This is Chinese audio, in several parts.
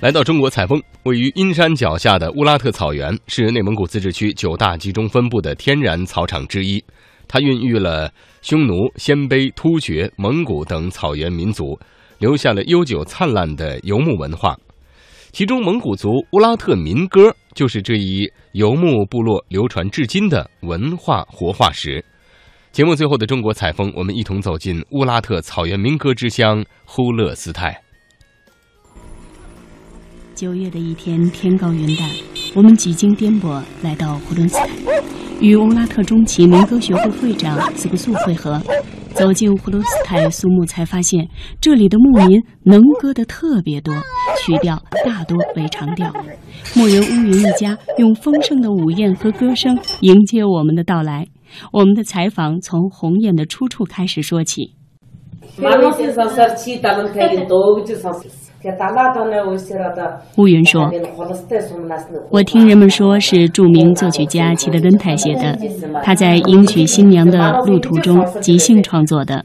来到中国采风，位于阴山脚下的乌拉特草原是内蒙古自治区九大集中分布的天然草场之一。它孕育了匈奴、鲜卑、突厥、蒙古等草原民族，留下了悠久灿烂的游牧文化。其中，蒙古族乌拉特民歌就是这一游牧部落流传至今的文化活化石。节目最后的中国采风，我们一同走进乌拉特草原民歌之乡呼勒斯泰。九月的一天，天高云淡，我们几经颠簸来到呼伦斯坦，与乌拉特中旗民歌学会会长斯克素会合。走进呼伦斯坦苏木，才发现这里的牧民能歌的特别多，曲调大多为长调。牧人乌云一家用丰盛的舞宴和歌声迎接我们的到来。我们的采访从鸿雁的出处开始说起。乌云说：“我听人们说是著名作曲家齐德根泰写的，他在迎娶新娘的路途中即兴创作的。”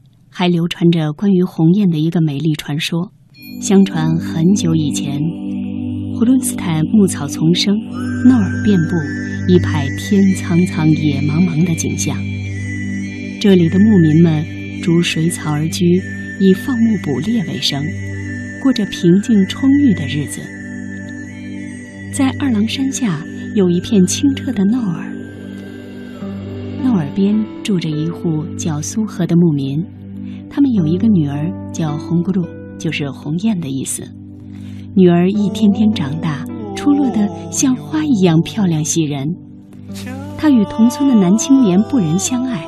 还流传着关于鸿雁的一个美丽传说。相传很久以前，呼伦斯坦牧草丛生，诺尔遍布。一派天苍苍、野茫茫的景象。这里的牧民们逐水草而居，以放牧捕猎为生，过着平静充裕的日子。在二郎山下有一片清澈的诺尔，诺尔边住着一户叫苏和的牧民，他们有一个女儿叫红咕噜，就是鸿雁的意思。女儿一天天长大。出落得像花一样漂亮喜人，她与同村的男青年不仁相爱，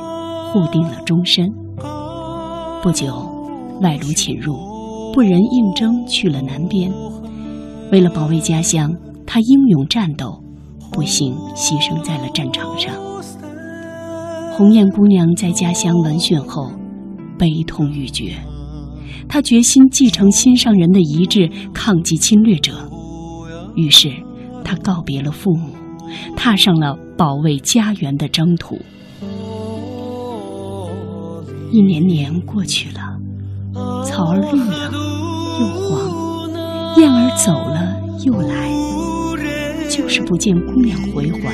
互定了终身。不久，外虏侵入，不仁应征去了南边。为了保卫家乡，他英勇战斗，不幸牺牲在了战场上。红艳姑娘在家乡闻讯后，悲痛欲绝，他决心继承心上人的遗志，抗击侵略者。于是，他告别了父母，踏上了保卫家园的征途。一年年过去了，草儿绿了又黄，燕儿走了又来，就是不见姑娘回还。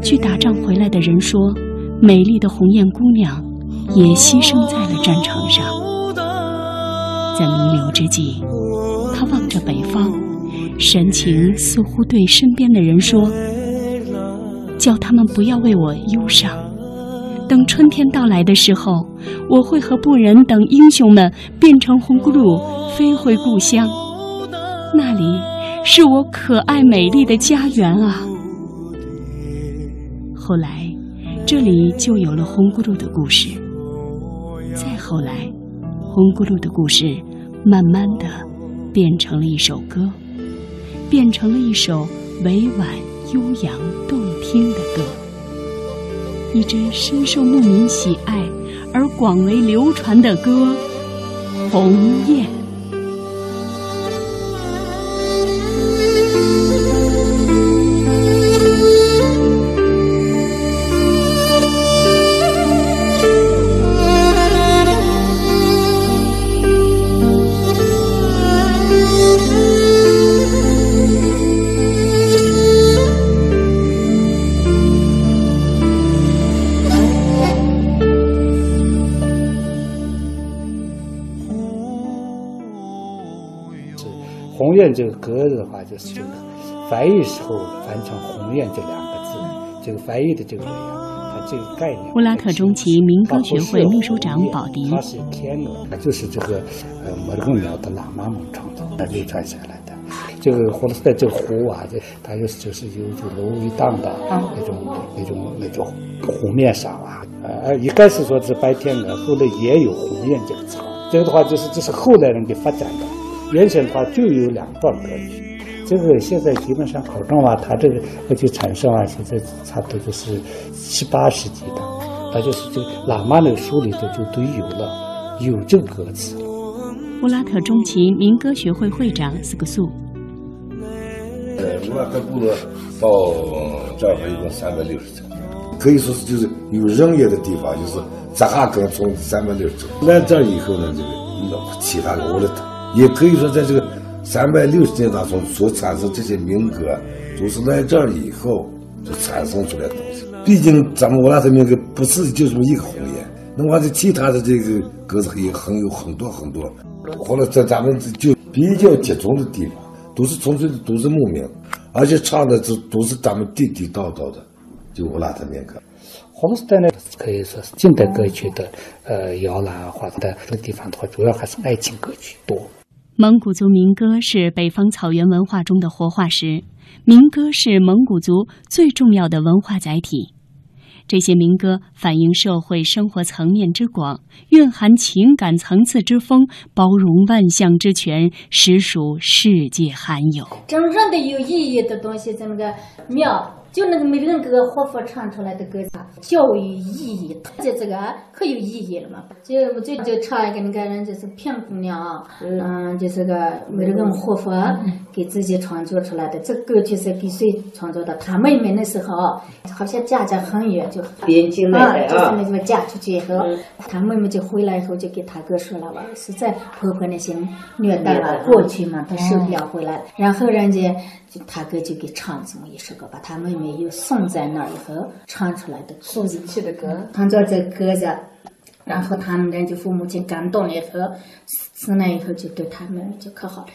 去打仗回来的人说，美丽的鸿雁姑娘也牺牲在了战场上。在弥留之际。他望着北方，神情似乎对身边的人说：“叫他们不要为我忧伤。等春天到来的时候，我会和布仁等英雄们变成红咕噜，飞回故乡。那里是我可爱美丽的家园啊！”后来，这里就有了红咕噜的故事。再后来，红咕噜的故事慢慢的。变成了一首歌，变成了一首委婉、悠扬、动听的歌，一支深受牧民喜爱而广为流传的歌《鸿雁》。这个歌的话，就是这个翻译时候翻成“鸿雁”这两个字，这个翻译的这个人呀，他这个概念。乌拉特中旗民歌学会秘书长保迪，他是天鹅，他就是这个呃莫尔贡庙的喇嘛们创造的流传下来的。这个霍罗斯泰这个湖啊，这它就是就是有就芦苇荡的那种那种那种湖面上啊，呃，一开始说是白天鹅，后来也有鸿雁这个词。这个的话就是这是后来人给发展的，原先的话就有两段歌曲。这个现在基本上考证啊，它这个歌曲产生啊，现在差不多就是七八世纪的，它就是这个喇嘛那个书里头就都有了，有这个歌词。乌拉特中旗民歌学会会长斯克素。呃，乌拉特部落到这儿一共三百六十层，可以说是就是有人烟的地方，就是扎哈根从三百六十层来这儿以后呢，这个其他的乌拉特也可以说在这个。三百六十年当中所产生这些民歌，都是来这儿以后就产生出来的东西。毕竟咱们乌拉特民歌不是就这么一个红颜，那么这其他的这个歌子也很有很多很多。后来在咱们就比较集中的地方，都是纯粹的都是牧民，而且唱的这都是咱们地地道道的，就乌拉特民歌。霍罗斯泰呢，可以说是近代歌曲的呃摇篮啊或者这个地方的话，主要还是爱情歌曲多。蒙古族民歌是北方草原文化中的活化石，民歌是蒙古族最重要的文化载体。这些民歌反映社会生活层面之广，蕴含情感层次之丰，包容万象之全，实属世界罕有。真正的有意义的东西，在那个庙。就那个每个人个活佛唱出来的歌，教育意义，就这个可有意义了嘛？就就就唱一个那个人就是骗姑娘，嗯，就是个每个人活佛给自己创作出来的。这歌曲是给谁创作的？他妹妹那时候好像嫁家很远，就边境来的就是那个嫁出去以后，他妹妹就回来以后就给他哥说了吧，实在婆婆那些虐待了过去嘛，他受不了回来，然后人家就他哥就给唱这么一首歌，把他妹妹。又送在那儿以后唱出来的送进去的歌，唱着这歌子，然后他们人就父母亲感动了以后，生了以后就对他们就可好了。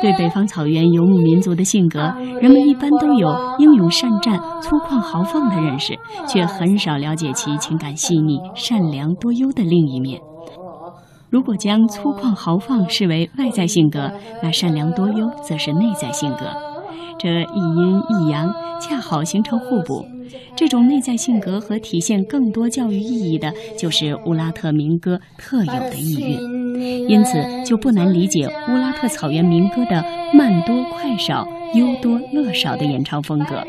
对北方草原游牧民族的性格，人们一般都有英勇善战、粗犷豪放的认识，却很少了解其情感细腻、善良多忧的另一面。如果将粗犷豪放视为外在性格，那善良多忧则是内在性格。这一阴一阳，恰好形成互补。这种内在性格和体现更多教育意义的，就是乌拉特民歌特有的意蕴。因此，就不难理解乌拉特草原民歌的慢多快少、忧多乐少的演唱风格。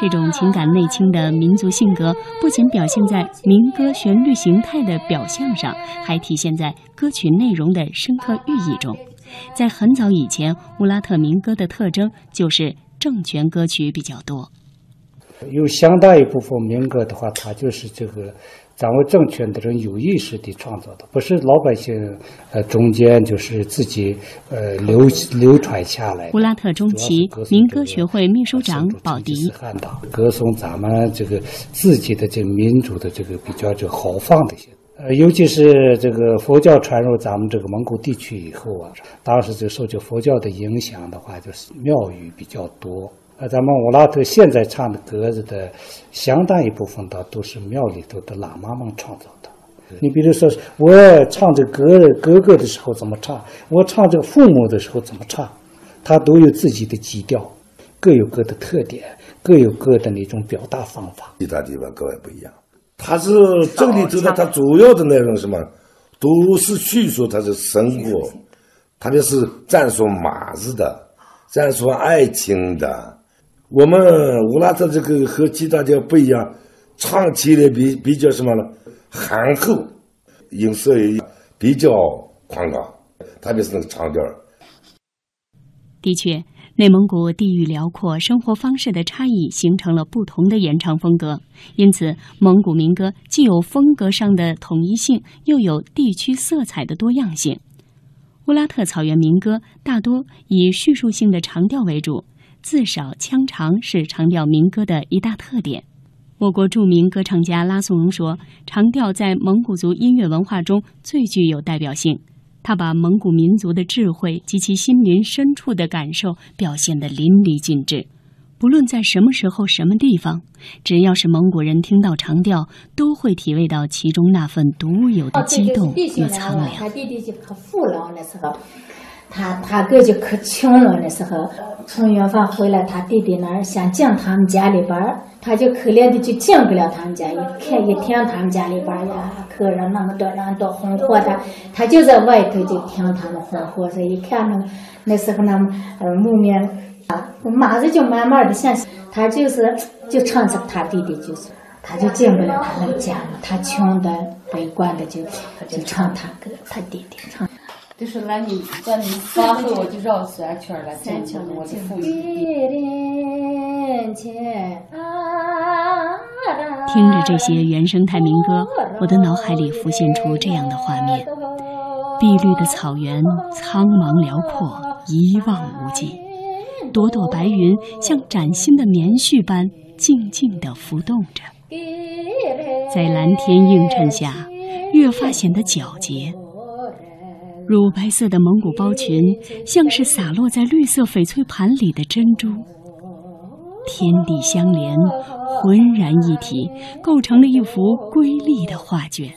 这种情感内倾的民族性格，不仅表现在民歌旋律形态的表象上，还体现在歌曲内容的深刻寓意中。在很早以前，乌拉特民歌的特征就是政权歌曲比较多。有相当一部分民歌的话，它就是这个掌握政权的人有意识地创造的，不是老百姓呃中间就是自己呃流流传下来。乌拉特中旗民歌学会秘书长保迪，歌颂咱们这个自己的这个民族的这个比较这豪放的一些。呃，尤其是这个佛教传入咱们这个蒙古地区以后啊，当时就受这佛教的影响的话，就是庙宇比较多。呃，咱们乌拉特现在唱的歌子的相当一部分的都是庙里头的喇嘛们创造的。你比如说，我唱这歌哥哥的时候怎么唱，我唱这个父母的时候怎么唱，他都有自己的基调，各有各的特点，各有各的那种表达方法。其他地方各外不一样。他是这里头的，他主要的内容什么，都是叙述他的生活，特别是赞颂马子的，赞颂爱情的。我们乌拉特这个和其他地不一样，唱起来比比较什么呢？憨厚，音色也比较宽广，特别是那个长调。的确。内蒙古地域辽阔，生活方式的差异形成了不同的演唱风格，因此蒙古民歌既有风格上的统一性，又有地区色彩的多样性。乌拉特草原民歌大多以叙述性的长调为主，字少腔长是长调民歌的一大特点。我国著名歌唱家拉颂荣说：“长调在蒙古族音乐文化中最具有代表性，他把蒙古民族的智慧及其心灵深处的感受表现得淋漓尽致。不论在什么时候、什么地方，只要是蒙古人听到长调，都会体味到其中那份独有的激动与苍凉。”他。他他哥就可穷了，那时候从远方回来，他弟弟那儿想进他们家里边儿，他就可怜的就进不了他们家。一看一听他们家里边儿呀，客人那么多人都红火的，他就在外头就听他们红火。这一看呢，那时候那呃木棉啊，马子就慢慢的像他就是就唱着他弟弟就是，他就进不了他们家了。他穷的悲观的就就唱他哥他弟弟唱。就是来你在你发后，我就绕三圈来见见我的父母。听着这些原生态民歌，我的脑海里浮现出这样的画面：碧绿的草原，苍茫辽阔，一望无际；朵朵白云像崭新的棉絮般静静地浮动着，在蓝天映衬下，越发显得皎洁。乳白色的蒙古包裙，像是洒落在绿色翡翠盘里的珍珠。天地相连，浑然一体，构成了一幅瑰丽的画卷。